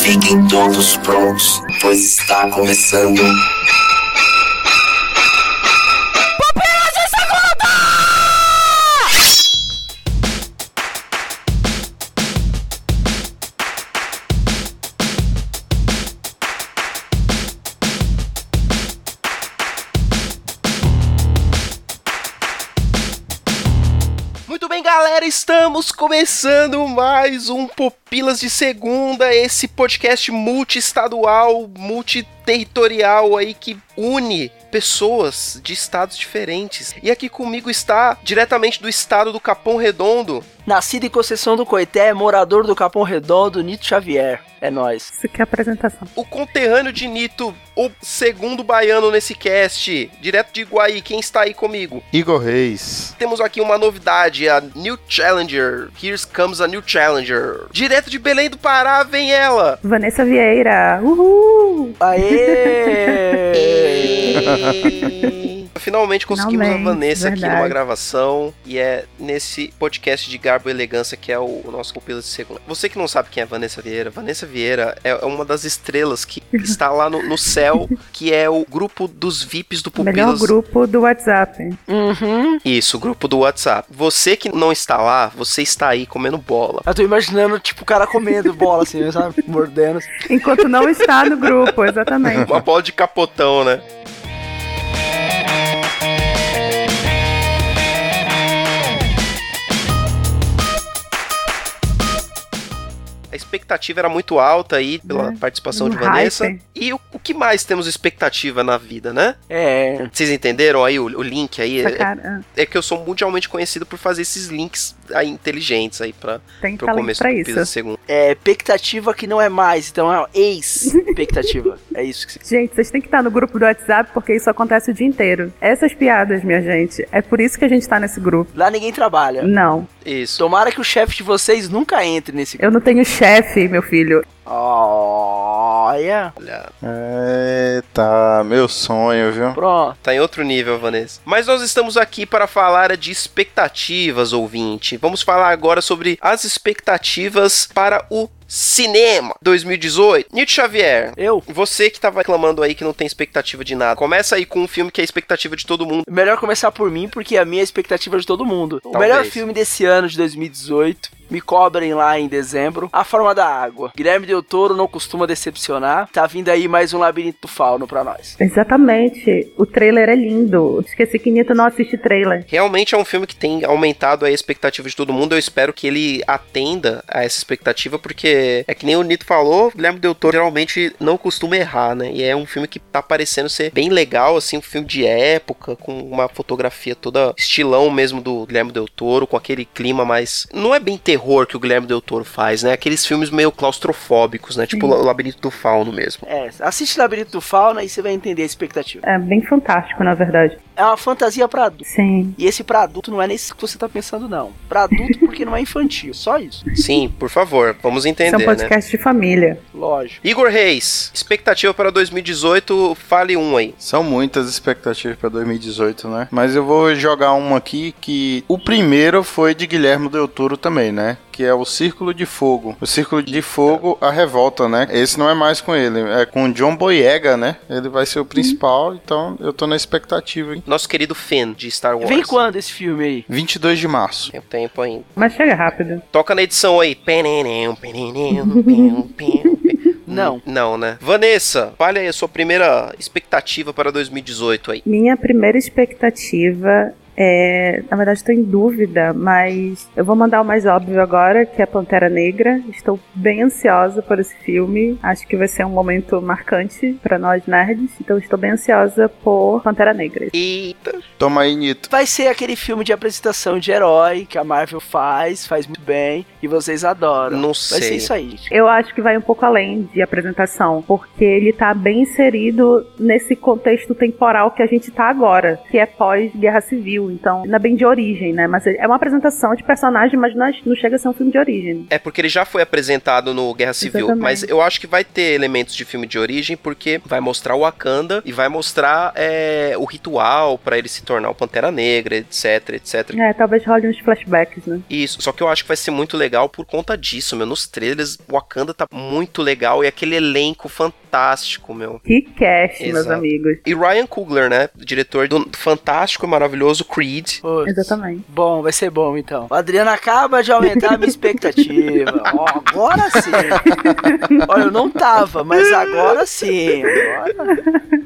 Fiquem todos prontos, pois está começando. Começando mais um Pupilas de Segunda, esse podcast multiestadual, multiterritorial aí que une pessoas de estados diferentes. E aqui comigo está, diretamente do estado do Capão Redondo, Nascido em Conceição do Coité, morador do Capão Redondo, Nito Xavier. É nóis. Isso aqui é a apresentação. o conterrâneo de Nito, o segundo baiano nesse cast, direto de Iguaí, quem está aí comigo? Igor Reis. Temos aqui uma novidade, a New Challenger. Here comes a New Challenger. Direto de Belém do Pará, vem ela. Vanessa Vieira. Uhul! Aê! Finalmente conseguimos Finalmente, a Vanessa aqui verdade. numa gravação e é nesse podcast de garbo e elegância que é o, o nosso Pupila de Segunda. Você que não sabe quem é Vanessa Vieira, Vanessa Vieira é é uma das estrelas que está lá no, no céu, que é o grupo dos VIPs do Melhor Pupilas. grupo do WhatsApp. uhum. Isso, o grupo do WhatsApp. Você que não está lá, você está aí comendo bola. Eu tô imaginando, tipo, o cara comendo bola assim, sabe? Mordendo. Enquanto não está no grupo, exatamente. Uma bola de capotão, né? A expectativa era muito alta aí pela É, participação um de Vanessa. hype. E o, o que mais temos expectativa na vida, né? É. Vocês entenderam aí o, o link aí? Essa É, cara, é que eu sou mundialmente conhecido por fazer esses links aí inteligentes aí pra, tem pro começo pra do isso. Pisa Segundo. É expectativa que não é mais, então é ex-expectativa. é isso que você. Gente, vocês têm que estar no grupo do WhatsApp porque isso acontece o dia inteiro. Essas piadas, minha gente, é por isso que a gente tá nesse grupo. Lá ninguém trabalha. Não, Isso. Tomara que o chefe de vocês nunca entre nesse. eu não tenho chefe, meu filho. Olha. Olha, Eita, meu sonho, viu? Pronto. Tá em outro nível, Vanessa. Mas nós estamos aqui para falar de expectativas, ouvinte. Vamos falar agora sobre as expectativas para o cinema 2018. Nito Xavier, Eu? você que tava reclamando aí que não tem expectativa de nada, começa aí com um filme que é a expectativa de todo mundo. Melhor começar por mim, porque a minha expectativa é de todo mundo. O Talvez. melhor filme desse ano de 2018. Me cobrem lá em dezembro. A Forma da Água. Guilherme Del Toro não costuma decepcionar. Tá vindo aí mais um Labirinto do Fauno pra nós. Exatamente. O trailer é lindo. Esqueci que Nito não assiste trailer. Realmente é um filme que tem aumentado a expectativa de todo mundo. Eu espero que ele atenda a essa expectativa, porque é que nem o Nito falou, o Guilherme Del Toro geralmente não costuma errar, né? E é um filme que tá parecendo ser bem legal, assim, um filme de época, com uma fotografia toda estilão mesmo do Guilherme Del Toro, com aquele clima mais. Não é bem terror que o Guilherme Del Toro faz, né? Aqueles filmes meio claustrofóbicos, né? Tipo o Labirinto do Fauno mesmo. É, assiste Labirinto do Fauno e você vai entender a expectativa. É bem fantástico, na verdade. É uma fantasia pra adulto. Sim. E esse pra adulto não é nesse que você tá pensando, não. Pra adulto porque não é infantil. Só isso. Sim, por favor, vamos Isso é entender, um né? podcast de família. Lógico. Igor Reis, expectativa para 2018, fale um aí. São muitas expectativas pra 2018, né? Mas eu vou jogar uma aqui que o primeiro foi de Guilherme Del Toro também, né? Que é o Círculo de Fogo. O Círculo de Fogo, a Revolta, né? Esse não é mais com ele, é com o John Boyega, né? Ele vai ser o principal, então eu tô na expectativa, hein? Nosso querido Finn, de Star Wars. Vem quando esse filme aí? 22 de março. Tem tempo ainda. Mas chega rápido. Toca na edição aí. Não. Não, né? Vanessa, fale aí a sua primeira expectativa para 2018 aí. Minha primeira expectativa é. Na verdade, estou em dúvida, mas eu vou mandar o mais óbvio agora, que é Pantera Negra. Estou bem ansiosa por esse filme. Acho que vai ser um momento marcante para nós nerds. Então, estou bem ansiosa por Pantera Negra. Eita. Toma aí, Nito. Vai ser aquele filme de apresentação de herói que a Marvel faz, faz muito bem e vocês adoram. Não Vai sei. ser isso aí. Eu acho que vai um pouco além de apresentação, porque ele tá bem inserido nesse contexto temporal que a gente tá agora, que é pós-guerra civil. Então não é bem de origem, né? Mas é uma apresentação de personagem, mas não, é- não chega a ser um filme de origem. É porque ele já foi apresentado no Guerra Civil, Exatamente. mas eu acho que vai ter elementos de filme de origem porque vai mostrar o Wakanda e vai mostrar é, o ritual pra ele se tornar o Pantera Negra, etc, etc. É, talvez role uns flashbacks, né? Isso, só que eu acho que vai ser muito legal por conta disso, meu. Nos trailers, o Wakanda tá muito legal e aquele elenco fantástico, meu. Que cast, meus Exato. amigos. E Ryan Coogler, né? Diretor do fantástico e maravilhoso Creed. Exatamente. Bom, vai ser bom então. O Adriano acaba de aumentar a minha expectativa. Ó, agora sim. Olha, eu não tava, mas agora sim. Agora...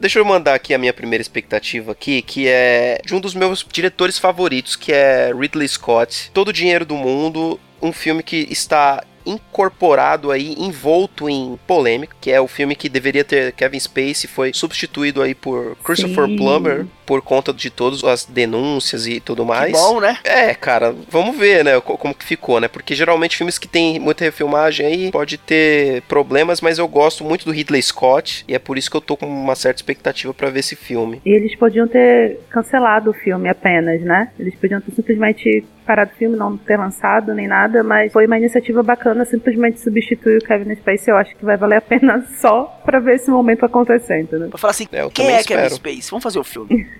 Deixa eu mandar aqui a minha primeira expectativa aqui, que é de um dos meus diretores favoritos, que é Ridley Scott. Todo o dinheiro do mundo, um filme que está incorporado aí, envolto em polêmica, que é o filme que deveria ter Kevin Spacey, foi substituído aí por Christopher Sim. Plummer, por conta de todas as denúncias e tudo mais. Que bom, né? É, cara, vamos ver, né, co- como que ficou, né? Porque geralmente filmes que tem muita refilmagem aí pode ter problemas, mas eu gosto muito do Ridley Scott e é por isso que eu tô com uma certa expectativa pra ver esse filme. E eles podiam ter cancelado o filme apenas, né? Eles podiam ter simplesmente parado o filme, não ter lançado nem nada, mas foi uma iniciativa bacana simplesmente substituir o Kevin Spacey. Eu acho que vai valer a pena só pra ver esse momento acontecendo, né? Pra falar assim, É, quem é Kevin espero. Space? Vamos fazer o filme.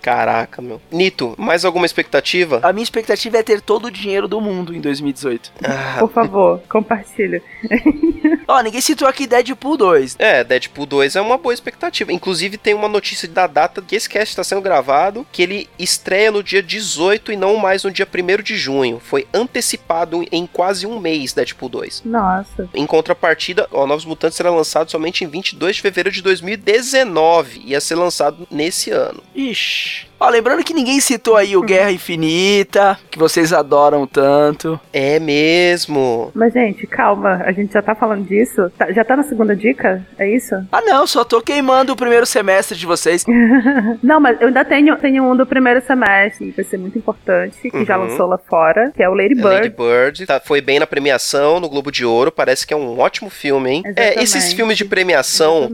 Caraca, meu. Nito, mais alguma expectativa? A minha expectativa é ter todo o dinheiro do mundo em 2018. Ah, Por favor, compartilha. Ó, ninguém citou aqui Deadpool 2. É, Deadpool 2 é uma boa expectativa. Inclusive, tem uma notícia da data que esse cast está sendo gravado, que ele estreia no dia 18 e não mais no dia 1 de junho. Foi antecipado em quase um mês, Deadpool 2. Nossa. Em contrapartida, o Novos Mutantes será lançado somente em 22 de fevereiro de 2019. Ia ser lançado nesse ano. Ixi. much. Ó, lembrando que ninguém citou aí o Guerra Infinita, que vocês adoram tanto. É mesmo. Mas, gente, calma. A gente já tá falando disso? Tá- já tá na segunda dica? É isso? Ah, não, só tô queimando o primeiro semestre de vocês. Não, mas eu ainda tenho, tenho um do primeiro semestre, que vai ser muito importante, que já Uhum. lançou lá fora, que é o Lady É Lady Bird. Bird tá- foi bem na premiação no Globo de Ouro. Parece que é um ótimo filme, hein? É, esses Exatamente. filmes de premiação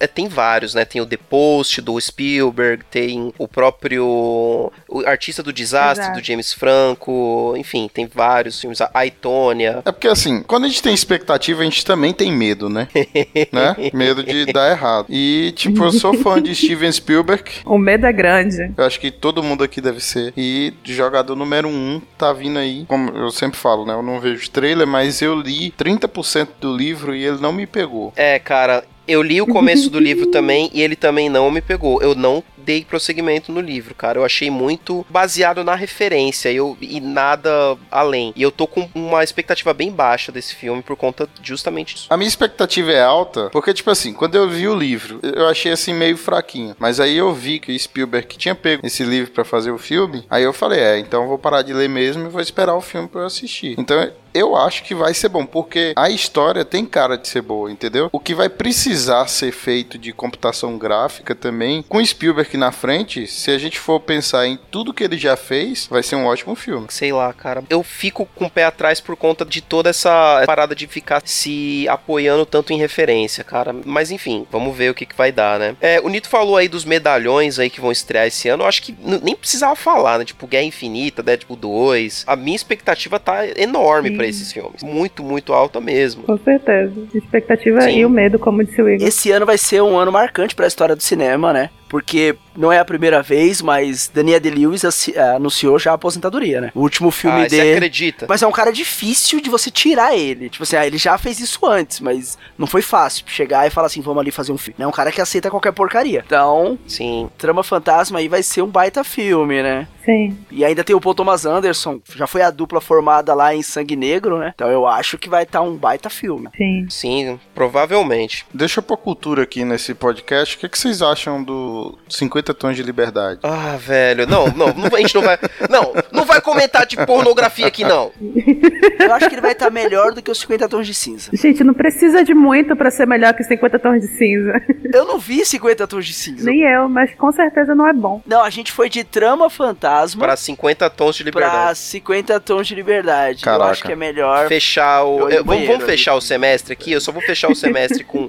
é, tem vários, né? Tem o The Post do Spielberg, tem o próprio o Artista do Desastre Exato. do James Franco, enfim, tem vários filmes. A Aitônia. É porque assim, quando a gente tem expectativa, a gente também tem medo, né? né? Medo de dar errado. E, tipo, eu sou fã de Steven Spielberg. O medo é grande. Eu acho que todo mundo aqui deve ser. E jogador número um tá vindo aí. Como eu sempre falo, né? Eu não vejo trailer, mas eu li 30% do livro e ele não me pegou. É, cara, eu li o começo do livro também e ele também não me pegou. Eu não dei prosseguimento no livro, cara. Eu achei muito baseado na referência eu, e nada além. E eu tô com uma expectativa bem baixa desse filme por conta justamente disso. A minha expectativa é alta, porque, tipo assim, quando eu vi o livro, eu achei assim meio fraquinho. Mas aí eu vi que o Spielberg tinha pego esse livro pra fazer o filme. Aí eu falei, é, então eu vou parar de ler mesmo e vou esperar o filme pra eu assistir. Então eu acho que vai ser bom, porque a história tem cara de ser boa, entendeu? O que vai precisar ser feito de computação gráfica também, com Spielberg na frente, se a gente for pensar em tudo que ele já fez, vai ser um ótimo filme. Sei lá, cara. Eu fico com o pé atrás por conta de toda essa parada de ficar se apoiando tanto em referência, cara. Mas enfim, vamos ver o que, que vai dar, né? É, o Nito falou aí dos medalhões aí que vão estrear esse ano. Eu acho que nem precisava falar, né? Tipo, Guerra Infinita, Deadpool 2. A minha expectativa tá enorme Pra esses filmes. Muito, muito alta mesmo. Com certeza. Expectativa Sim. e o medo, como disse o Igor. Esse ano vai ser um ano marcante pra história do cinema, né? Porque não é a primeira vez, mas Daniel Day-Lewis assi- eh, anunciou já a aposentadoria, né? O último filme Ah, você dele... acredita? Mas é um cara difícil de você tirar ele. Tipo assim, ah, ele já fez isso antes, mas não foi fácil chegar e falar assim, vamos ali fazer um filme. É um cara que aceita qualquer porcaria. Então, Sim. Trama Fantasma aí vai ser um baita filme, né? Sim. E ainda tem o Paul Thomas Anderson, já foi a dupla formada lá em Sangue Negro, né? Então eu acho que vai estar um baita filme. Sim. Sim, provavelmente. Deixa eu pôr cultura aqui nesse podcast. O que, que vocês acham do 50 Tons de Liberdade? Ah, velho. Não, não, não, a gente não vai. Não, não vai comentar de pornografia aqui, não. Eu acho que ele vai estar melhor do que os 50 Tons de Cinza. Gente, não precisa de muito pra ser melhor que 50 tons de cinza. Eu não vi 50 Tons de Cinza. Nem eu, mas com certeza não é bom. Não, a gente foi de Trama Fantasma Para 50 tons de pra liberdade. 50 Tons de Liberdade. Eu Caraca. acho que é melhor. Fechar o. Eu eu- vamos fechar o semestre aqui? Eu só vou fechar o semestre com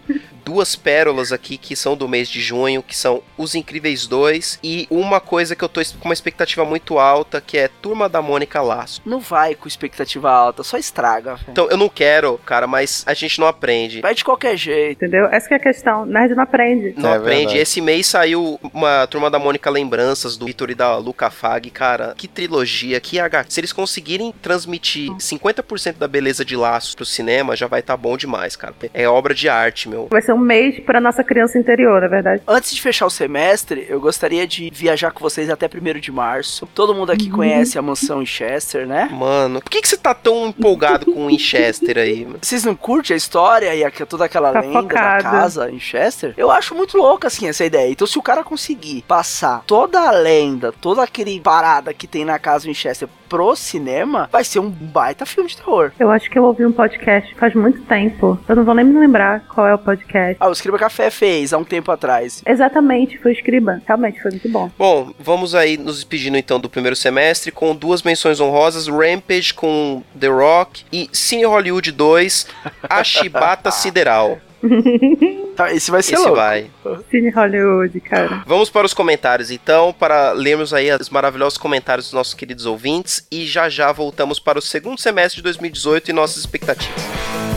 duas pérolas aqui que são do mês de junho, que são Os Incríveis 2 e uma coisa que eu tô com uma expectativa muito alta, que é Turma da Mônica Laço. Não vai com expectativa alta, só estraga. Véio. Então, eu não quero, cara, mas a gente não aprende. Vai de qualquer jeito. Entendeu? Essa é a questão. Nerd não aprende. Não É aprende. verdade. Esse mês saiu uma Turma da Mônica Lembranças do Vitor e da Luca Fag, cara. Que trilogia, que H. Se eles conseguirem transmitir 50% da beleza de laço pro cinema, já vai tá bom demais, cara. É obra de arte, meu. Vai ser um mês pra nossa criança interior, na verdade. Antes de fechar o semestre, eu gostaria de viajar com vocês até 1 de março. Todo mundo aqui conhece a mansão em Chester, né? Mano, por que, que você tá tão empolgado com o Winchester aí? mano? Vocês não curtem a história e aqu- toda aquela Tá lenda focado. da casa em Chester? Eu acho muito louca, assim, essa ideia. Então, se o cara conseguir passar toda a lenda, toda aquele parada que tem na casa em Chester pro cinema, vai ser um baita filme de terror. Eu acho que eu ouvi um podcast faz muito tempo. Eu não vou nem me lembrar qual é o podcast. Ah, o Escriba Café fez há um tempo atrás. Exatamente, foi o Escriba. Realmente, foi muito bom. Bom, vamos aí nos despedindo então do primeiro semestre com duas menções honrosas: Rampage com The Rock e Cine Hollywood 2, A Chibata Sideral. Tá, esse vai ser Esse louco. vai. Cine Hollywood, cara. Vamos para os comentários então, para lermos aí os maravilhosos comentários dos nossos queridos ouvintes e já já voltamos para o segundo semestre de 2018 e nossas expectativas.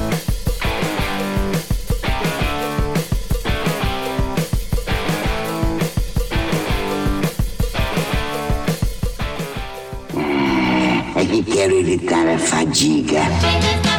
É que quero evitar a fadiga.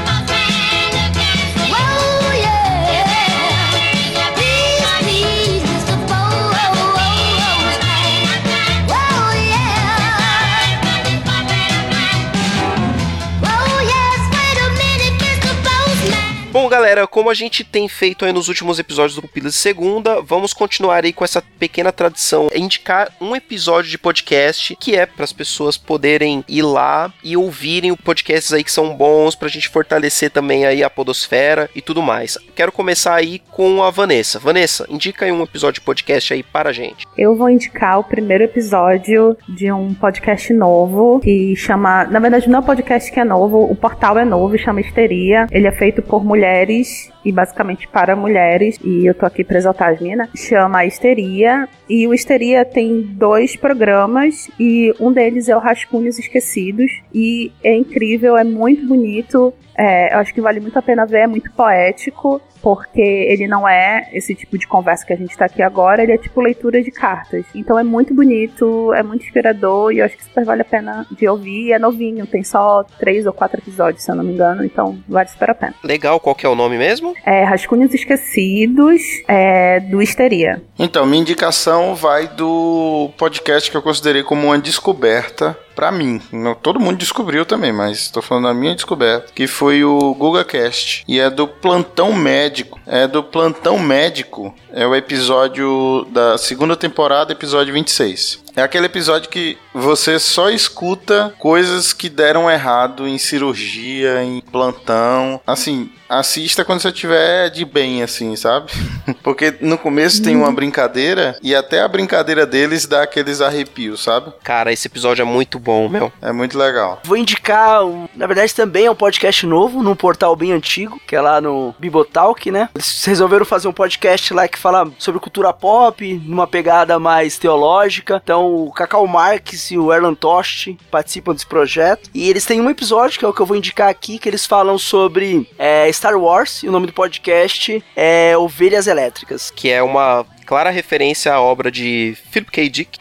Bom, galera, como a gente tem feito aí nos últimos episódios do Pupilas de Segunda, vamos continuar aí com essa pequena tradição, é indicar um episódio de podcast que é para as pessoas poderem ir lá e ouvirem o podcasts aí que são bons pra gente fortalecer também aí a podosfera e tudo mais. Quero começar aí com a Vanessa. Vanessa, indica aí um episódio de podcast aí para a gente. Eu vou indicar o primeiro episódio de um podcast novo que chama. Na verdade, não é um podcast que é novo, o portal é novo, chama Histeria. Ele é feito por mulheres mulheres e basicamente para mulheres. E eu tô aqui pra exaltar as minas. Chama Histeria. E o Histeria tem dois programas e um deles é o Rascunhos Esquecidos. E é incrível, é muito bonito. É, eu acho que vale muito a pena ver, é muito poético, porque ele não é esse tipo de conversa que a gente tá aqui agora, ele é tipo leitura de cartas. Então é muito bonito, é muito inspirador e eu acho que super vale a pena de ouvir. E é novinho, tem só três ou quatro episódios, se eu não me engano, então vale super a pena. Legal, qual que é o nome mesmo? É Rascunhos Esquecidos, é, do Histeria. Então, minha indicação vai do podcast que eu considerei como uma descoberta pra mim. Não, todo mundo descobriu também, mas tô falando da minha descoberta, que foi o GugaCast. E é do Plantão Médico. É do Plantão Médico. É o episódio da segunda temporada, episódio 26. É aquele episódio que você só escuta coisas que deram errado em cirurgia, em plantão. Assim, assista quando você tiver de bem, assim, sabe? Porque no começo tem uma brincadeira e até a brincadeira deles dá aqueles arrepios, sabe? Cara, esse episódio é muito bom, meu. É muito legal. Vou indicar, um, na verdade também é um podcast novo, num portal bem antigo, que é lá no Bibotalk, né? Eles resolveram fazer um podcast lá que fala sobre cultura pop, numa pegada mais teológica. Então o Cacau Marques e o Erlan Tost participam desse projeto. E eles têm um episódio, que é o que eu vou indicar aqui, que eles falam sobre é, Star Wars, e o nome do podcast é Ovelhas Elétricas. Que é uma clara referência à obra de Philip K. Dick.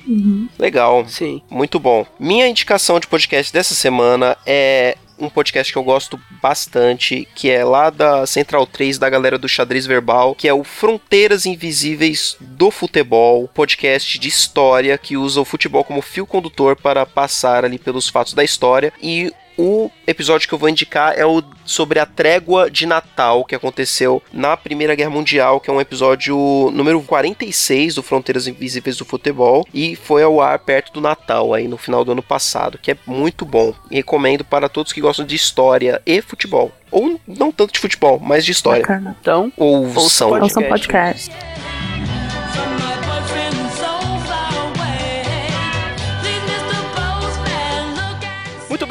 Legal. Sim. Muito bom. Minha indicação de podcast dessa semana é um podcast que eu gosto bastante, que é lá da Central 3, da galera do Xadrez Verbal, que é o Fronteiras Invisíveis do Futebol, podcast de história que usa o futebol como fio condutor para passar ali pelos fatos da história e o episódio que eu vou indicar é o sobre a trégua de Natal que aconteceu na Primeira Guerra Mundial, que é um episódio número 46 do Fronteiras Invisíveis do Futebol e foi ao ar perto do Natal aí no final do ano passado, que é muito bom. Recomendo para todos que gostam de história e futebol. Ou não tanto de futebol, mas de história. Bacana. Então. Ouça Ouçam Podcast. podcast.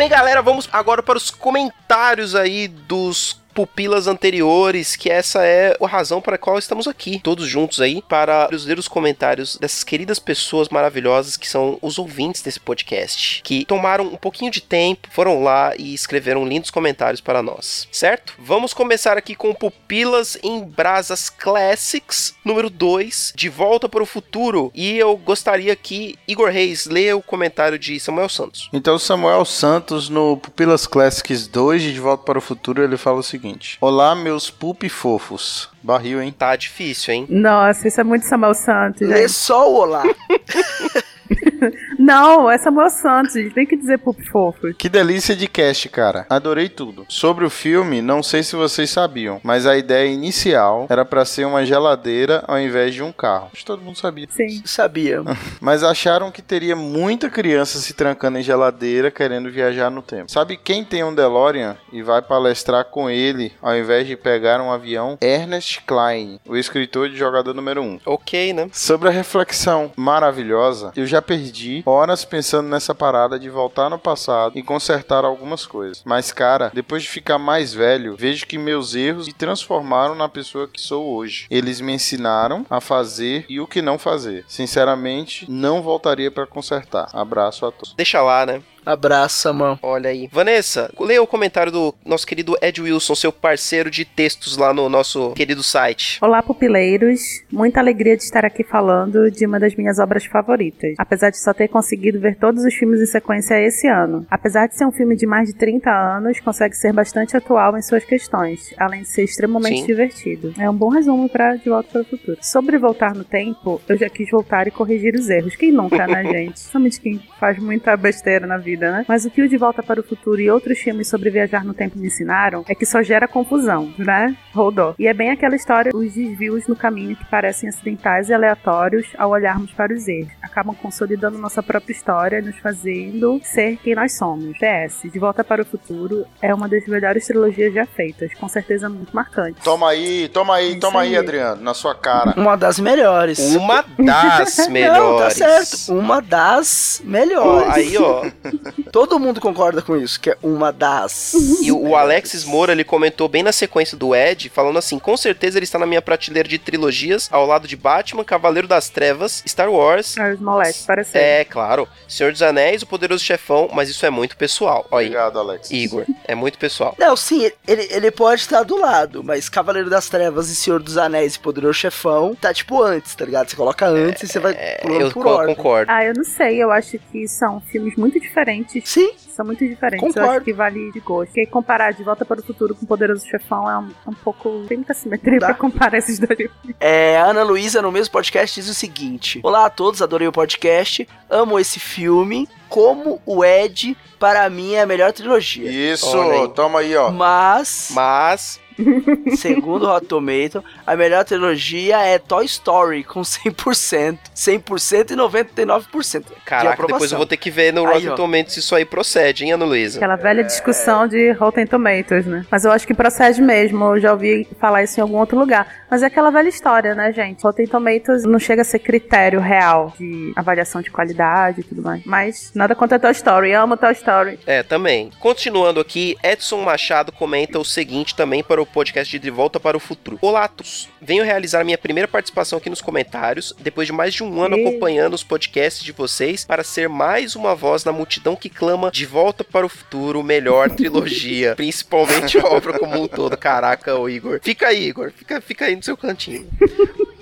Bem, galera, vamos agora para os comentários aí dos pupilas anteriores, que essa é a razão para a qual estamos aqui, todos juntos aí, para ler os comentários dessas queridas pessoas maravilhosas que são os ouvintes desse podcast, que tomaram um pouquinho de tempo, foram lá e escreveram lindos comentários para nós, certo? Vamos começar aqui com Pupilas em Brasas Classics, número 2, De Volta para o Futuro, e eu gostaria que Igor Reis leia o comentário de Samuel Santos. Então, Samuel Santos, no Pupilas Classics 2 de Volta para o Futuro, ele fala o seguinte: Olá, meus pupi fofos. Barril, hein? Tá difícil, hein? Nossa, isso é muito Samuel Santos, Lê gente. só o olá. Não, é Samuel Santos, gente. Tem que dizer pup fofo. Que delícia de cast, cara. Adorei tudo. Sobre o filme, não sei se vocês sabiam, mas a ideia inicial era pra ser uma geladeira ao invés de um carro. Acho que todo mundo sabia. Sim. Sabia. Mas acharam que teria muita criança se trancando em geladeira querendo viajar no tempo. Sabe quem tem um DeLorean e vai palestrar com ele ao invés de pegar um avião? Ernest Klein, o escritor de jogador número 1. Ok, né? Sobre a reflexão maravilhosa, eu já perdi horas pensando nessa parada de voltar no passado e consertar algumas coisas. Mas, cara, depois de ficar mais velho, vejo que meus erros me transformaram na pessoa que sou hoje. Eles me ensinaram a fazer e o que não fazer. Sinceramente, não voltaria pra consertar. Abraço a todos. Deixa lá, né? Abraça, mano. Olha aí. Vanessa, leia o comentário do nosso querido Ed Wilson, seu parceiro de textos lá no nosso querido site. Olá, pupileiros. Muita alegria de estar aqui falando de uma das minhas obras favoritas. Apesar de só ter conseguido ver todos os filmes em sequência esse ano. Apesar de ser um filme de mais de 30 anos, consegue ser bastante atual em suas questões, além de ser extremamente Sim. divertido. É um bom resumo para De Volta para o Futuro. Sobre voltar no tempo, eu já quis voltar e corrigir os erros. Quem nunca, né, gente? Somente quem faz muita besteira na vida, né? Mas o que o De Volta para o Futuro e outros filmes sobre viajar no tempo me ensinaram é que só gera confusão, né? Rodou. E é bem aquela história, os desvios no caminho que parecem acidentais e aleatórios ao olharmos para os erros. Acabam consolidando nossa própria história e nos fazendo ser quem nós somos. PS, De Volta para o Futuro é uma das melhores trilogias já feitas, com certeza muito marcante. Toma aí, toma aí, Isso toma aí, aí. Adriano, na sua cara. Uma das melhores. Uma das melhores. Não, tá certo. Uma das Ó, melhores. aí, ó. Todo mundo concorda com isso, que é uma das. E o Alexis Moura, ele comentou bem na sequência do Ed, falando assim: com certeza ele está na minha prateleira de trilogias, ao lado de Batman, Cavaleiro das Trevas, Star Wars. Parece. É, claro. Senhor dos Anéis, O Poderoso Chefão, mas isso é muito pessoal. Olha aí, Obrigado, Alex. Igor, é muito pessoal. Não, sim, ele, ele pode estar do lado, mas Cavaleiro das Trevas e Senhor dos Anéis e Poderoso Chefão tá tipo antes, tá ligado? Você coloca antes e você vai pulando Eu por co- ordem. concordo. Ah, eu não sei, eu acho que são filmes muito diferentes. Sim, São muito diferentes. Eu Concordo. acho que vale de gosto. Porque comparar De Volta para o Futuro com Poderoso Chefão é um, um pouco. Tem muita simetria Dá. pra comparar esses dois. É, a Ana Luísa, no mesmo podcast, diz o seguinte: Olá a todos, adorei o podcast, amo esse filme. Como o Ed, para mim, é a melhor trilogia. Isso, Olha aí. toma aí, ó. Mas, Mas, segundo o Hot Tomato, a melhor trilogia é Toy Story, com 100%. 100% e 99% de caraca, aprovação. depois eu vou ter que ver no Rotten ó. Tomatoes se isso aí procede, hein, Ana Luísa? Aquela velha discussão de Rotten Tomatoes, né? Mas eu acho que procede mesmo. Eu já ouvi falar isso em algum outro lugar. Mas é aquela velha história, né, gente? Rotten Tomatoes não chega a ser critério real de avaliação de qualidade e tudo mais. Mas nada contra Toy Story. Eu amo Toy Story. É, também. Continuando aqui, Edson Machado comenta o seguinte também para o podcast de De Volta para o Futuro. Olá, Tus. Venho realizar minha primeira participação aqui nos comentários, depois de mais de um ano acompanhando os podcasts de vocês, para ser mais uma voz na multidão que clama De Volta para o Futuro, melhor trilogia. Principalmente a obra como um todo. Caraca, ô Igor. Fica aí, Igor. Fica, fica aí no seu cantinho.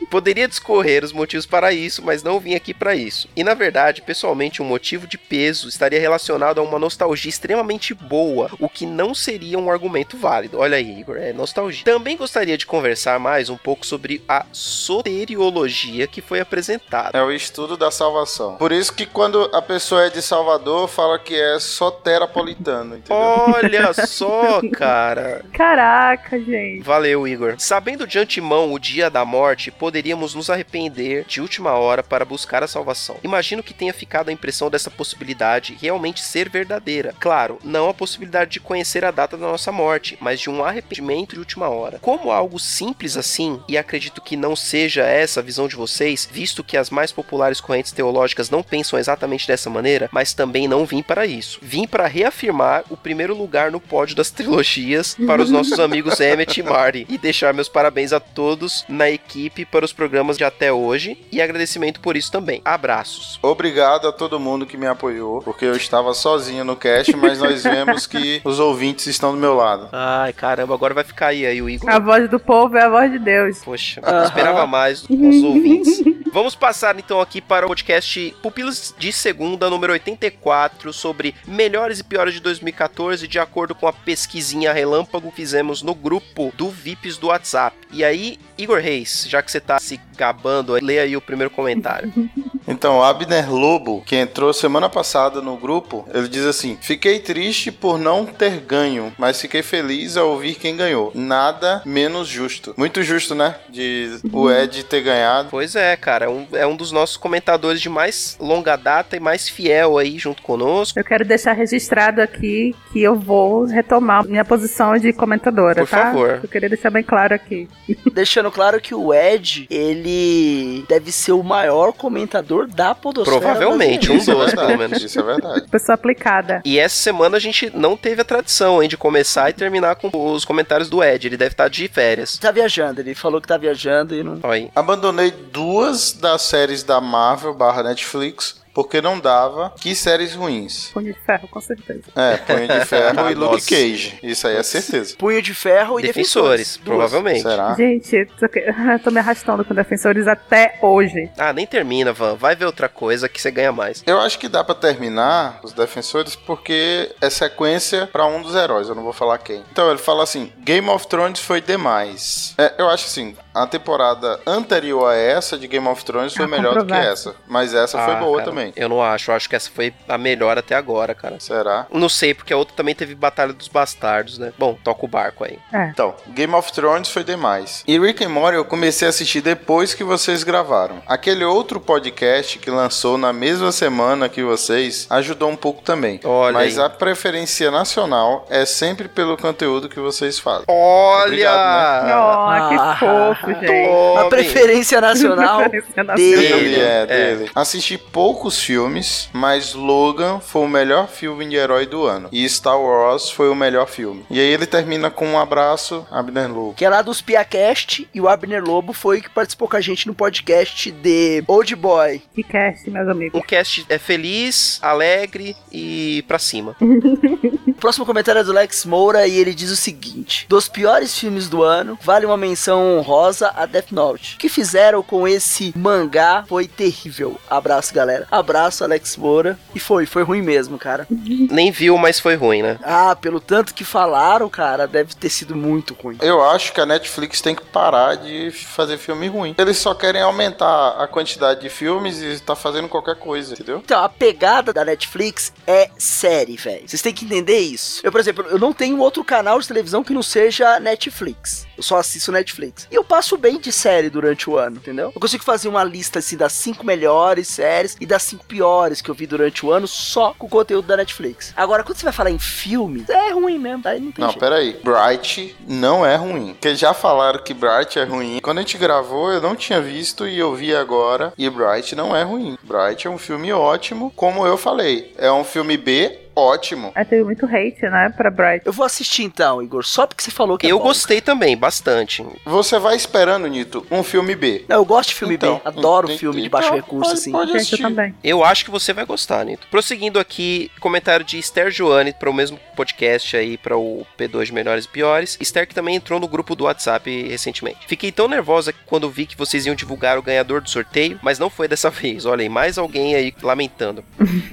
Poderia discorrer os motivos para isso, mas não vim aqui para isso. E na verdade, pessoalmente, um motivo de peso estaria relacionado a uma nostalgia extremamente boa, o que não seria um argumento válido. Olha aí, Igor, é nostalgia. Também gostaria de conversar mais um pouco sobre a soteriologia que foi apresentada. É o estudo da salvação. Por isso que quando a pessoa é de Salvador, fala que é soterapolitano, entendeu? Olha só, cara. Caraca, gente. Valeu, Igor. Sabendo de antemão o dia da morte, poderia poderíamos nos arrepender de última hora para buscar a salvação. Imagino que tenha ficado a impressão dessa possibilidade realmente ser verdadeira. Claro, não a possibilidade de conhecer a data da nossa morte, mas de um arrependimento de última hora. Como algo simples assim, e acredito que não seja essa a visão de vocês, visto que as mais populares correntes teológicas não pensam exatamente dessa maneira, mas também não vim para isso. Vim para reafirmar o primeiro lugar no pódio das trilogias para os nossos amigos Emmett e Marty e deixar meus parabéns a todos na equipe para os programas de até hoje e agradecimento por isso também. Abraços. Obrigado a todo mundo que me apoiou, porque eu estava sozinho no cast, mas nós vemos que os ouvintes estão do meu lado. Ai, caramba, agora vai ficar aí, aí o Igor. A voz do povo é a voz de Deus. Poxa, eu esperava mais dos ouvintes. Vamos passar então aqui para o podcast Pupilas de Segunda, número 84, sobre melhores e piores de 2014, de acordo com a pesquisinha relâmpago que fizemos no grupo do VIPs do WhatsApp. E aí, Igor Reis, já que você tá se gabando, lê aí o primeiro comentário. Então, Abner Lobo, que entrou semana passada no grupo, ele diz assim: Fiquei triste por não ter ganho, mas fiquei feliz ao ouvir quem ganhou. Nada menos justo. Muito justo, né? De o Ed ter ganhado. Pois é, cara, é um, é um dos nossos comentadores de mais longa data e mais fiel aí junto conosco. Eu quero deixar registrado aqui que eu vou retomar minha posição de comentadora, Por tá? favor. Eu queria deixar bem claro aqui. Deixando claro que o Ed, ele deve ser o maior comentador da podosfera Provavelmente, um é dos, pelo verdade. menos. Isso é verdade. Pessoa aplicada. E essa semana a gente não teve a tradição, hein, de começar e terminar com os comentários do Ed. Ele deve estar de férias. Tá viajando, ele falou que tá viajando e não. Aí. Abandonei duas das séries da Marvel barra Netflix porque não dava. Que séries ruins. Punho de ferro, com certeza. É, Punho de Ferro e Luke Nossa. Cage. Isso aí é certeza. Punho de ferro e Defensores, defensores. Provavelmente. Será? Gente, tô, me arrastando com defensores até hoje. Ah, nem termina, Van. Vai ver outra coisa que você ganha mais. Eu acho que dá pra terminar os defensores porque é sequência pra um dos heróis, eu não vou falar quem. Então ele fala assim: Game of Thrones foi demais. É, eu acho assim, a temporada anterior a essa de Game of Thrones foi Ah, melhor do que essa, mas essa foi Ah, boa cara, também. Eu não acho. Eu acho que essa foi a melhor até agora, cara. Será? Não sei, porque a outra também teve Batalha dos Bastardos, né? Bom, toca o barco aí. Então, Game of Thrones foi demais. E Rick and Morty eu comecei a assistir depois que vocês gravaram. Aquele outro podcast que lançou na mesma semana que vocês ajudou um pouco também. Olha Mas aí. a preferência nacional é sempre pelo conteúdo que vocês fazem. Olha! Obrigado, né? Oh, Ah. que fofo, gente. Tome. A preferência nacional dele. Dele, é, É. dele. Assisti poucos filmes, mas Logan foi o melhor filme de herói do ano. E Star Wars foi o melhor filme. E aí ele termina com um abraço, Abner Lobo. Que é lá dos Piacast e o Abner Lobo foi que participou com a gente no podcast de Old Boy. Que cast, meus amigos. O cast é feliz, alegre e pra cima. O próximo comentário é do Lex Moura e ele diz o seguinte: Dos piores filmes do ano, vale uma menção honrosa a Death Note. O que fizeram com esse mangá foi terrível. Abraço, galera. Abraço, Alex Moura. E foi, foi ruim mesmo, cara. Nem viu, mas foi ruim, né? Ah, pelo tanto que falaram, cara, deve ter sido muito ruim. Eu acho que a Netflix tem que parar de fazer filme ruim. Eles só querem aumentar a quantidade de filmes e tá fazendo qualquer coisa, entendeu? Então, a pegada da Netflix é série, velho. Vocês têm que entender isso. Eu, por exemplo, eu não tenho outro canal de televisão que não seja Netflix. Eu só assisto Netflix. E eu passo bem de série durante o ano, entendeu? Eu consigo fazer uma lista assim das cinco melhores séries e das cinco piores que eu vi durante o ano só com o conteúdo da Netflix. Agora, quando você vai falar em filme, é ruim mesmo. Aí não tem Não, jeito. peraí. Bright não é ruim. Porque já falaram que Bright é ruim. Quando a gente gravou, eu não tinha visto e eu vi agora. E Bright não é ruim. Bright é um filme ótimo. Como eu falei, é um filme B ótimo. Aí teve muito hate, né, pra Bright. Eu vou assistir então, Igor, só porque você falou que é Eu bom. gostei também, bastante. Você vai esperando, Nito, um filme B. Não, eu gosto de filme Então, B. Adoro ent- filme de então, baixo recurso, pode- assim. pode Gente, eu assistir. também. Eu acho que você vai gostar, Nito. Prosseguindo aqui, comentário de Esther Joane para o mesmo podcast aí, para o P2 de Melhores e Piores. Esther que também entrou no grupo do WhatsApp recentemente. Fiquei tão nervosa quando vi que vocês iam divulgar o ganhador do sorteio, mas não foi dessa vez. Olha aí, mais alguém aí lamentando.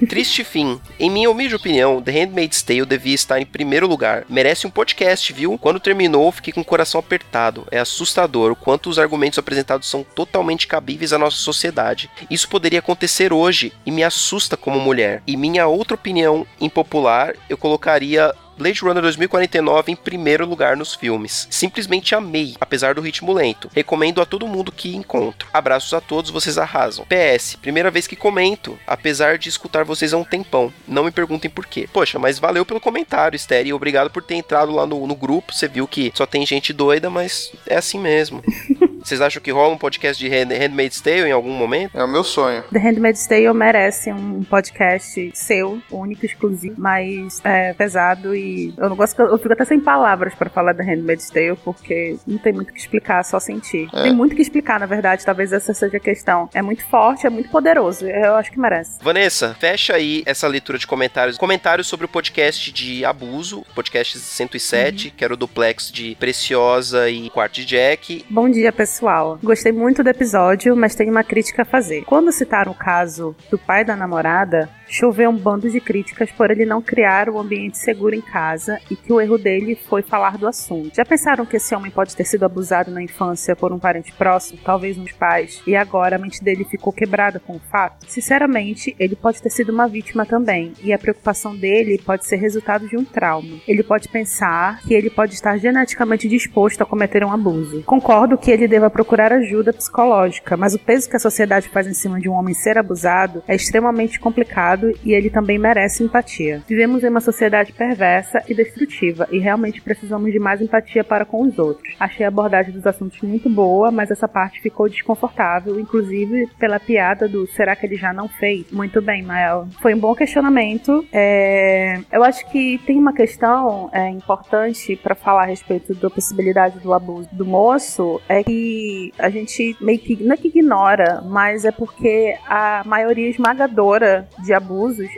Triste fim. Em minha humilde opinião, The Handmaid's Tale devia estar em primeiro lugar. Merece um podcast, viu? Quando terminou, fiquei com o coração apertado. É assustador o quanto os argumentos apresentados são totalmente cabíveis à nossa sociedade. Isso poderia acontecer hoje e me assusta como mulher. E minha outra opinião impopular, eu colocaria Blade Runner 2049 em primeiro lugar nos filmes. Simplesmente amei, apesar do ritmo lento. Recomendo a todo mundo que encontro. Abraços a todos, vocês arrasam. PS, primeira vez que comento, apesar de escutar vocês há um tempão. Não me perguntem por quê. Poxa, mas valeu pelo comentário, Esther, e obrigado por ter entrado lá no, no grupo. Você viu que só tem gente doida, mas é assim mesmo. Vocês acham que rola um podcast de Hand- Handmaid's Tale em algum momento? É o meu sonho. The Handmaid's Tale merece um podcast seu, único, exclusivo, mas é, pesado e eu não gosto que eu, fico até sem palavras pra falar da Handmaid's Tale porque não tem muito o que explicar, só sentir. É. Tem muito o que explicar, na verdade, talvez essa seja a questão. É muito forte, é muito poderoso, eu acho que merece. Vanessa, fecha aí essa leitura de comentários. Comentários sobre o podcast de abuso, podcast 107, que era o duplex de Preciosa e Quarto de Jack. Bom dia, pessoal. Gostei muito do episódio, mas tenho uma crítica a fazer. Quando citaram o caso do pai da namorada, choveu um bando de críticas por ele não criar um ambiente seguro em casa e que o erro dele foi falar do assunto. Já pensaram que esse homem pode ter sido abusado na infância por um parente próximo, talvez dos pais, e agora a mente dele ficou quebrada com o fato? Sinceramente, ele pode ter sido uma vítima também, e a preocupação dele pode ser resultado de um trauma. Ele pode pensar que ele pode estar geneticamente disposto a cometer um abuso. Concordo que ele deva procurar ajuda psicológica, mas o peso que a sociedade faz em cima de um homem ser abusado é extremamente complicado e ele também merece empatia. Vivemos em uma sociedade perversa e destrutiva e realmente precisamos de mais empatia para com os outros. Achei a abordagem dos assuntos muito boa, mas essa parte ficou desconfortável, inclusive pela piada do será que ele já não fez? Muito bem, Mael. Foi um bom questionamento. É, Eu acho que tem uma questão é, importante para falar a respeito da possibilidade do abuso do moço, é que a gente meio que não é que ignora, mas é porque a maioria esmagadora de abusos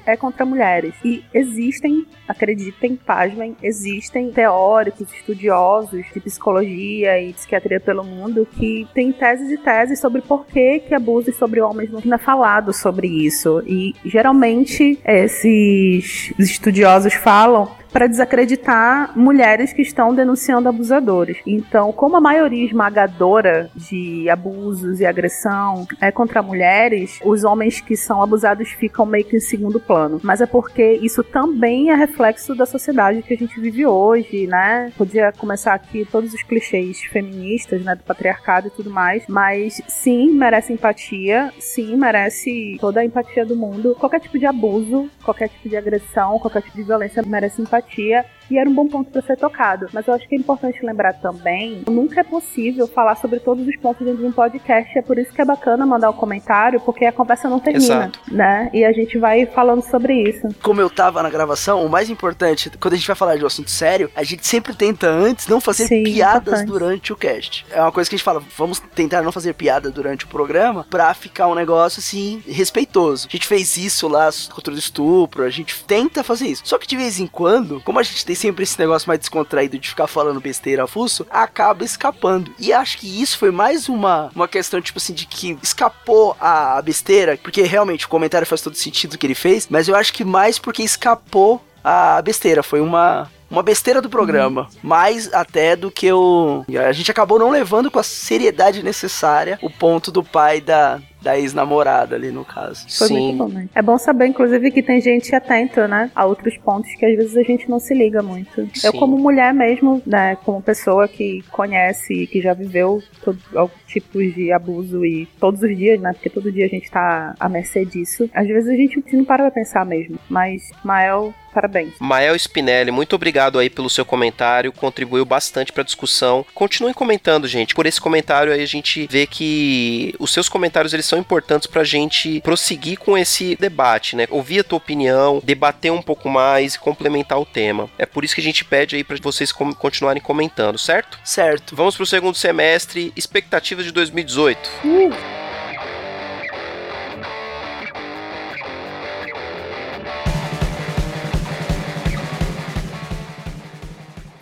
é contra mulheres. E existem, acreditem, pasmem, existem teóricos, estudiosos de psicologia e psiquiatria pelo mundo que têm teses e teses sobre por que, que abusos sobre homens não é falado sobre isso. E geralmente esses estudiosos falam para desacreditar mulheres que estão denunciando abusadores. Então, como a maioria esmagadora de abusos e agressão é contra mulheres, os homens que são abusados ficam meio que em segundo plano. Mas é porque isso também é reflexo da sociedade que a gente vive hoje, né? Podia começar aqui todos os clichês feministas, né, do patriarcado e tudo mais, mas sim, merece empatia, sim, merece toda a empatia do mundo. Qualquer tipo de abuso, qualquer tipo de agressão, qualquer tipo de violência merece empatia 起 e era um bom ponto para ser tocado. Mas eu acho que é importante lembrar também, nunca é possível falar sobre todos os pontos dentro de um podcast, é por isso que é bacana mandar o comentário, porque a conversa não termina, Exato. né? E a gente vai falando sobre isso. Como eu tava na gravação, o mais importante, quando a gente vai falar de um assunto sério, a gente sempre tenta antes não fazer Sim, piadas importante. durante o cast. É uma coisa que a gente fala, vamos tentar não fazer piada durante o programa pra ficar um negócio assim respeitoso. A gente fez isso lá contra o estupro, a gente tenta fazer isso. Só que de vez em quando, como a gente tem sempre esse negócio mais descontraído de ficar falando besteira fuço, acaba escapando. E acho que isso foi mais uma, uma questão, tipo assim, de que escapou a besteira, porque realmente o comentário faz todo sentido que ele fez, mas eu acho que mais porque escapou a besteira. Foi uma. Uma besteira do programa, mais até do que o. A gente acabou não levando com a seriedade necessária o ponto do pai da, da ex-namorada ali, no caso. Foi muito bom, né? É bom saber, inclusive, que tem gente atenta, né? A outros pontos que às vezes a gente não se liga muito. Eu, Sim. como mulher mesmo, né? Como pessoa que conhece e que já viveu todo, algum tipo de abuso e todos os dias, né? Porque todo dia a gente tá à mercê disso. Às vezes a gente não para pra pensar mesmo. Mas, Mael, parabéns. Mael Spinelli, muito obrigado aí pelo seu comentário, contribuiu bastante pra discussão. Continuem comentando, gente. Por esse comentário aí a gente vê que os seus comentários eles são importantes pra gente prosseguir com esse debate, né? Ouvir a tua opinião, debater um pouco mais e complementar o tema. É por isso que a gente pede aí pra vocês continuarem comentando, certo? Certo. Vamos pro segundo semestre, expectativas de 2018.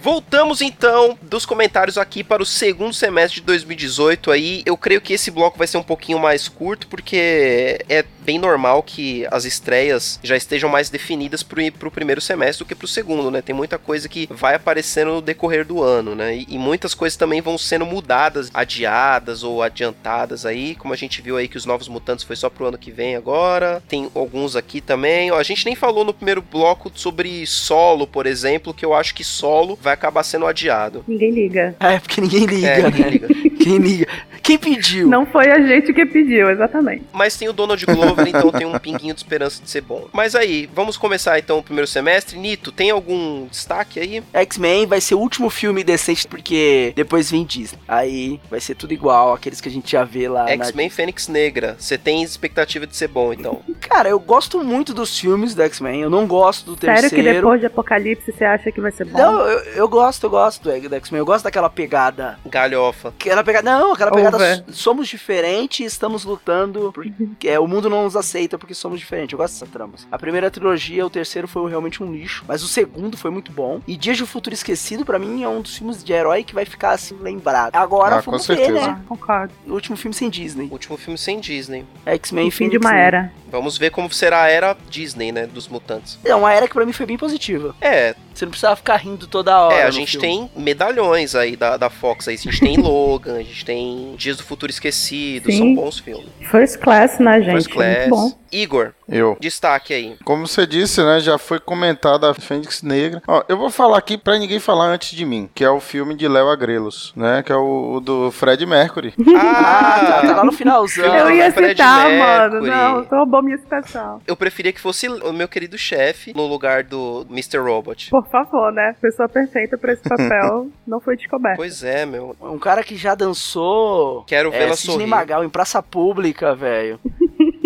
Voltamos então dos comentários aqui para o segundo semestre de 2018 aí. Eu creio que esse bloco vai ser um pouquinho mais curto porque é bem normal que as estreias já estejam mais definidas pro, pro primeiro semestre do que pro segundo, né? Tem muita coisa que vai aparecendo no decorrer do ano, né? E, e muitas coisas também vão sendo mudadas, adiadas ou adiantadas aí, como a gente viu aí que os Novos Mutantes foi só pro ano que vem agora. Tem alguns aqui também. Ó, a gente nem falou no primeiro bloco sobre Solo, por exemplo, que eu acho que Solo vai acabar sendo adiado. Ninguém liga. É, porque ninguém liga, É, né? ninguém liga. Quem liga? Quem pediu? Não foi a gente que pediu, exatamente. Mas tem o Donald Glover, então tem um pinguinho de esperança de ser bom. Mas aí, vamos começar então o primeiro semestre. Nito, tem algum destaque aí? X-Men vai ser o último filme decente porque depois vem Disney. Aí vai ser tudo igual, aqueles que a gente já vê lá na X-Men Fênix Negra. Você tem expectativa de ser bom, então. Cara, eu gosto muito dos filmes do X-Men. Eu não gosto do Sério terceiro. que depois de Apocalipse você acha que vai ser bom? Não, eu, eu gosto, eu gosto do X-Men. Eu gosto daquela pegada. Galhofa. Aquela pegada. Não, aquela pegada. Over. Somos diferentes e estamos lutando. Porque é, o mundo não nos aceita porque somos diferentes. Eu gosto dessa trama. A primeira trilogia, o terceiro foi realmente um lixo. Mas o segundo foi muito bom. E Dias de um Futuro Esquecido, pra mim, é um dos filmes de herói que vai ficar assim lembrado. Agora Ah, com vamos ver, certeza. né? Ah, concordo. O último filme sem Disney. Último filme sem Disney. X-Men O fim de uma né? era. Vamos ver como será a era Disney, né? Dos mutantes. É uma era que pra mim foi bem positiva. É, Você não precisava ficar rindo toda hora. é, a gente filme. tem medalhões aí da, da Fox. Aí. A gente tem Logan, a gente tem Dias do Futuro Esquecido. Sim. São bons filmes. First Class, né, gente? First Class. Bom. Igor, Eu. destaque aí. Como você disse, né, já foi comentada a Fênix Negra. Ó, eu vou falar aqui pra ninguém falar antes de mim, que é o filme de Léo Agrelos, né, que é o, o do Fred Mercury. Ah, tá, tá lá no finalzão. Eu ia Fred citar, mano. Mercury. Não, roubou minha citação. Eu preferia que fosse o meu querido chefe no lugar do Mr. Robot. Por favor, né? Pessoa perfeita pra esse papel não foi descoberta. Pois é, meu. Um cara que já dançou. Quero é, vê-la sorrir. Magal em praça pública, velho.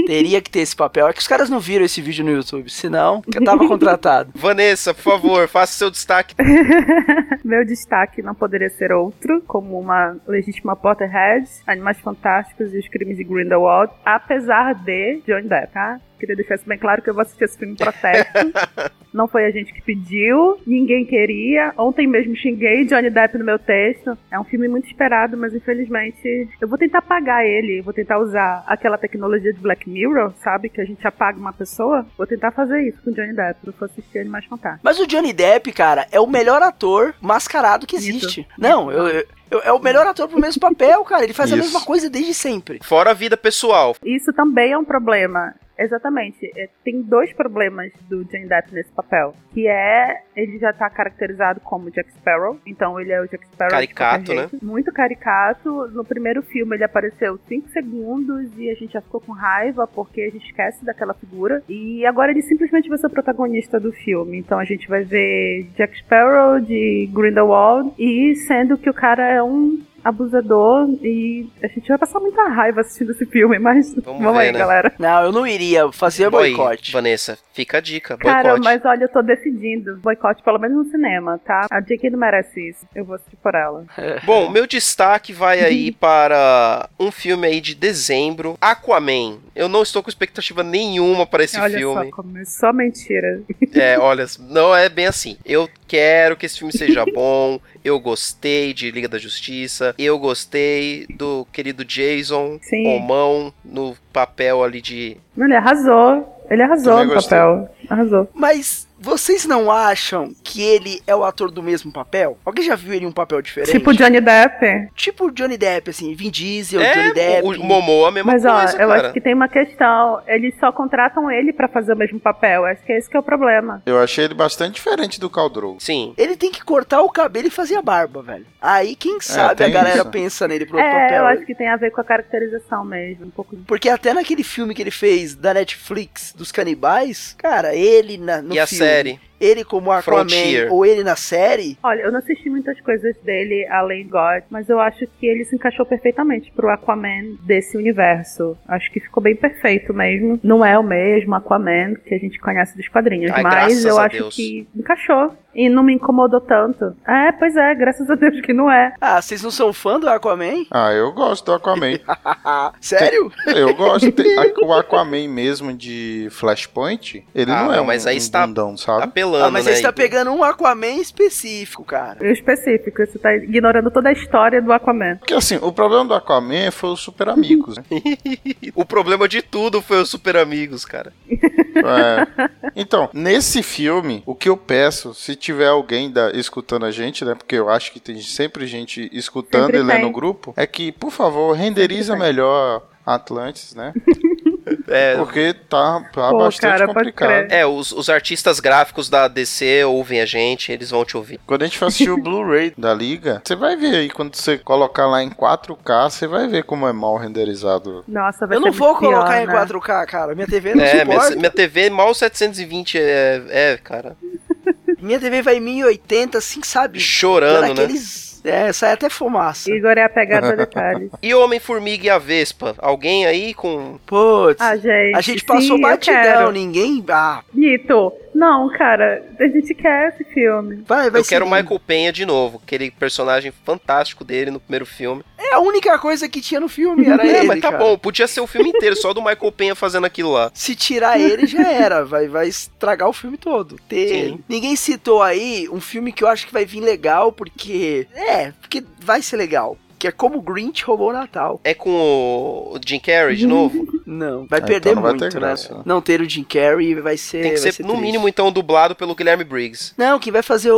Teria que ter esse papel. É que os caras não viram esse vídeo no YouTube, senão eu tava contratado. Vanessa, por favor, faça seu destaque. Meu destaque não poderia ser outro, como uma legítima Potterhead, Animais Fantásticos e os Crimes de Grindelwald, apesar de Johnny Depp, tá? Queria deixar isso bem claro que eu vou assistir esse filme em protesto. Não foi a gente que pediu, ninguém queria. Ontem mesmo xinguei Johnny Depp no meu texto. É um filme muito esperado, mas infelizmente eu vou tentar apagar ele. Vou tentar usar aquela tecnologia de Black Mirror, sabe? Que a gente apaga uma pessoa. Vou tentar fazer isso com Johnny Depp. Eu vou assistir Animais Fantásticos. Mas o Johnny Depp, cara, é o melhor ator mascarado que existe. Não, eu, eu- é o melhor ator pro mesmo papel, cara. Ele faz a Isso. mesma coisa desde sempre. Fora a vida pessoal. Isso também é um problema. Exatamente. É, tem dois problemas do Johnny Depp nesse papel. Que é, ele já tá caracterizado como Jack Sparrow. Então ele é o Jack Sparrow. Caricato, jeito. Muito caricato. No primeiro filme ele apareceu 5 segundos e a gente já ficou com raiva porque a gente esquece daquela figura. E agora ele simplesmente vai ser o protagonista do filme. Então a gente vai ver Jack Sparrow de Grindelwald e sendo que o cara é um abusador e a gente vai passar muita raiva assistindo esse filme, mas Vamos vamos, ver, aí, né? galera. Não, eu não iria fazer Boy, boicote. Vanessa, fica a dica. Cara, Boicote. mas olha, eu tô decidindo. Boicote, pelo menos no cinema, tá? A JK não merece isso. Eu vou assistir por ela. Bom, meu destaque vai aí para um filme aí de dezembro, Aquaman. Eu não estou com expectativa nenhuma para esse olha filme. só, começou mentira. É, olha, não é bem assim. Eu quero que esse filme seja bom. Eu gostei de Liga da Justiça. Eu gostei do querido Jason Sim. Romão no papel ali de. Ele arrasou. Ele arrasou Também no gostei. papel. Arrasou. Mas vocês não acham que ele é o ator do mesmo papel? Alguém já viu ele em um papel diferente? Tipo Johnny Depp. Tipo o Johnny Depp, assim, Vin Diesel, é, Johnny Depp. o, o Momoa a mesma Mas coisa, ó, eu cara. acho que tem uma questão. Eles só contratam ele pra fazer o mesmo papel. Acho que é esse que é o problema. Eu achei ele bastante diferente do Caldrogo. Sim. Ele tem que cortar o cabelo e fazer a barba, velho. Aí, quem sabe a tem galera isso. pensa nele pro outro É, papel. eu acho que tem a ver com a caracterização mesmo. Um pouco de... Porque até naquele filme que ele fez da Netflix dos canibais, cara, ele na, no e a filme, série? Ele como Aquaman Frontier. ou ele na série, Olha, eu não assisti muitas coisas dele além de God, mas eu acho que ele se encaixou perfeitamente pro Aquaman desse universo. Acho que ficou bem perfeito mesmo. Não é o mesmo Aquaman que a gente conhece dos quadrinhos, Ai, mas eu acho Deus. que encaixou. E não me incomodou tanto. É, pois é, graças a Deus que não é. ah, vocês não são fã do Aquaman? Ah, eu gosto do Aquaman. Sério? eu gosto. Tem- o Aquaman mesmo de Flashpoint, ele Ah, não é não, um, mas aí um está- bundão, Tá sabe? apelando Ah, mas né? você tá Igor? pegando um Aquaman específico, cara. O específico, você tá ignorando toda a história do Aquaman. Porque assim, o problema do Aquaman foi os Super Amigos, né? O problema de tudo foi os Super Amigos, cara. É. Então, nesse filme, o que eu peço, se tiver alguém da- escutando a gente, né? Porque eu acho que tem sempre gente escutando Sempre e lendo o grupo, é que, por favor, renderiza melhor Atlantis, né? É, Porque tá, tá Pô, bastante cara, complicado. é os, os artistas gráficos da DC ouvem a gente, eles vão te ouvir. Quando a gente for assistir o Blu-ray da Liga, você vai ver aí, quando você colocar lá em 4K, você vai ver como é mal renderizado. Nossa, vai Eu ser não vou pior, colocar em né? 4K, cara. Minha TV não É, minha, minha TV mal 720 é, é, cara, Minha TV vai em 1080, assim, sabe? chorando, né? Aqueles... É, sai até fumaça. Igor é apegado a detalhes. E o Homem-Formiga e a Vespa? Alguém aí com... Putz. Ah, gente. a gente passou sim, batidão, ninguém. Ah, Nito, não, cara, a gente quer esse filme. vai, vai Eu quero o. Michael Penha de novo, aquele personagem fantástico dele no primeiro filme. É a única coisa que tinha no filme, era é, ele. mas tá cara. bom, podia ser o filme inteiro, só do Michael Penha fazendo aquilo lá. Se tirar ele, já era. Vai, vai estragar o filme todo. Ter- Sim. Ninguém citou aí um filme que eu acho que vai vir legal, porque. É, porque vai ser legal. Que é como o Grinch roubou o Natal. É com o Jim Carrey de novo? Não, vai Ah, perder então não vai muito, ter né? graça, né? Não ter o Jim Carrey vai ser. Tem que vai ser, no triste. mínimo, então, dublado pelo Guilherme Briggs. Não, quem vai fazer o,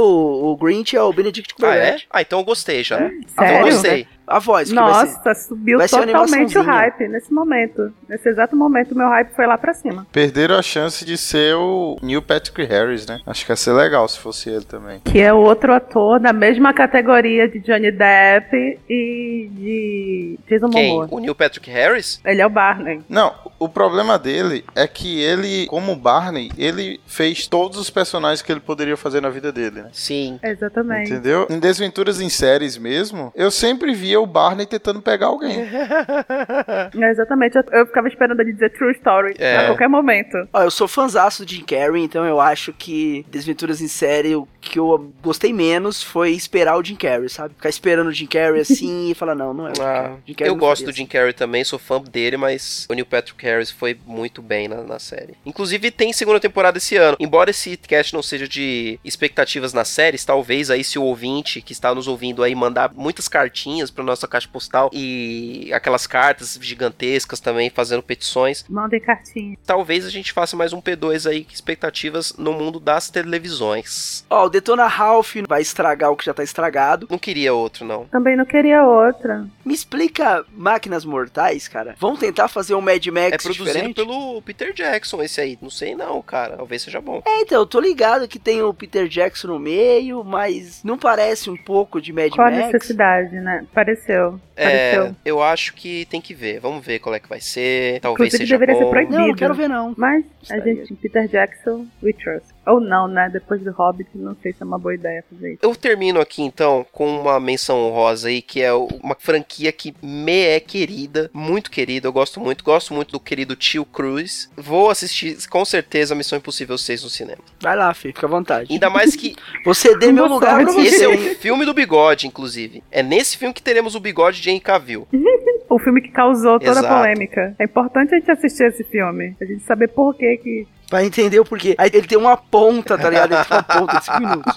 o Grinch é o Benedict Ah, é? Cumberbatch. Ah, então eu gostei já. É? Então eu gostei. A voz que vai ser. Nossa, subiu vai uma totalmente o hype nesse momento. Nesse exato momento, o meu hype foi lá pra cima. Perderam a chance de ser o Neil Patrick Harris, né? Acho que ia ser legal se fosse ele também. Que é o outro ator da mesma categoria de Johnny Depp e de Jason Quem? Momoa. O Neil Patrick Harris? Ele é o Barney. Não, o problema dele é que ele, como Barney, ele fez todos os personagens que ele poderia fazer na vida dele, né? Sim. Exatamente. Entendeu? Em Desventuras em Séries mesmo, eu sempre via o Barney tentando pegar alguém. É, Exatamente. Eu, eu ficava esperando ele dizer True Story É. a qualquer momento. Ó, eu sou fãzaço de Jim Carrey, então eu acho que Desventuras em Série, o que eu gostei menos foi esperar o Jim Carrey, sabe? Ficar esperando o Jim Carrey assim e falar, não, não é o Jim Ah, Carrey. Jim Carrey eu não gosto do Jim Carrey também, sou fã dele, mas o Neil Patrick Harris foi muito bem na, na série. Inclusive, tem segunda temporada esse ano. Embora esse cast não seja de expectativas nas séries, talvez aí se o ouvinte que está nos ouvindo aí mandar muitas cartinhas para nossa caixa postal e aquelas cartas gigantescas também fazendo petições, Mandem cartinha. talvez a gente faça mais um P2 aí, expectativas no mundo das televisões. Ó, o Detona Ralph vai estragar o que já tá estragado. Não queria outro, não. Também não queria outra. Me explica Máquinas Mortais, cara. Vamos tentar fazer um Mad Max É produzido diferente? pelo Peter Jackson esse aí. Não sei não, cara. Talvez seja bom. É, então, eu tô ligado que tem o Peter Jackson no meio, mas não parece um pouco de Mad Qual a Max? necessidade, né? Pareceu. É, eu acho que tem que ver. Vamos ver qual é que vai ser. Talvez Inclusive, seja deveria ser bom. proibido. Não, não quero ver não. Mas a Estaria. gente, Peter Jackson, we trust. Ou não, né? Depois do Hobbit, não sei se é uma boa ideia fazer isso. Eu termino aqui então com uma menção honrosa aí, que é uma franquia que me é querida, muito querida, eu gosto muito, gosto muito do querido Tio Cruz. Vou assistir com certeza Missão Impossível 6 no cinema. Vai lá, filho, fica à vontade. Ainda mais que Você dê meu lugar pra você. esse é o filme do bigode, inclusive. É nesse filme que teremos o bigode de Henry Cavill. O filme que causou toda Exato. a polêmica. É importante a gente assistir esse filme. A gente saber por que que... Pra entender o porquê. Aí ele tem uma ponta, tá ligado? Ele tem uma ponta de 5 minutos.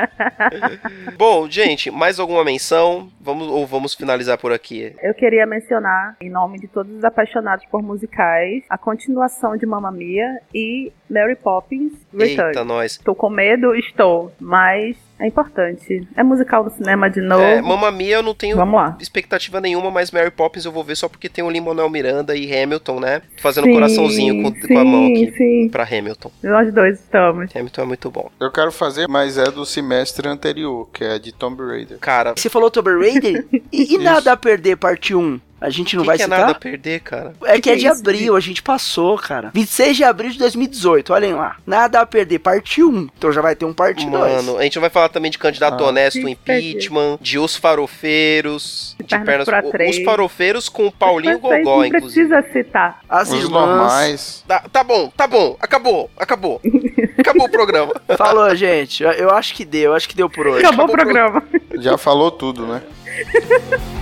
Bom, gente, mais alguma menção? Vamos ou vamos finalizar por aqui? Eu queria mencionar, em nome de todos os apaixonados por musicais, a continuação de Mamma Mia e Mary Poppins Return. Eita, nós. Estou com medo? Estou. Mas é importante. É musical no cinema de novo. É, Mamma Mia eu não tenho Vamos lá. expectativa nenhuma, mas Mary Poppins eu vou ver só porque tem o Lin-Manuel Miranda e Hamilton, né? Fazendo Sim, coraçãozinho com, com a mão sim, aqui Sim, pra Hamilton. Nós dois estamos. Hamilton é muito bom. Eu quero fazer, mas é do semestre anterior, que é de Tomb Raider. Cara, Você falou Tomb Raider? E, e nada a perder, parte 1? A gente não que vai que é citar? nada a perder, cara? É que, é de que é isso, abril, a gente passou, cara. 26 de abril de 2018, olhem lá. Nada a perder, parte 1. Então já vai ter um parte 2. Mano, a gente vai falar também de candidato Ah. honesto, impeachment, de Os Farofeiros, de, Pernas pernas. pra o- três. Os Farofeiros com o Paulinho Gogó, não inclusive. precisa citar. As Os irmãs. normais. Tá, tá bom, tá bom, acabou, acabou. Acabou o programa. Falou, gente. Eu, eu acho que deu, eu acho que deu por hoje. Acabou acabou o programa. Já falou tudo, né?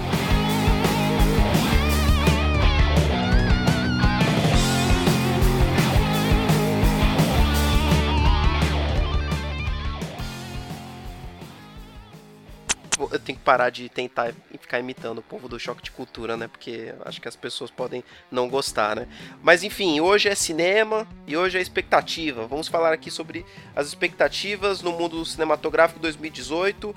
eu tenho que parar de tentar ficar imitando o povo do choque de cultura, né? Porque acho que as pessoas podem não gostar, né? Mas enfim, hoje é cinema e hoje é expectativa. Vamos falar aqui sobre as expectativas no mundo cinematográfico 2018.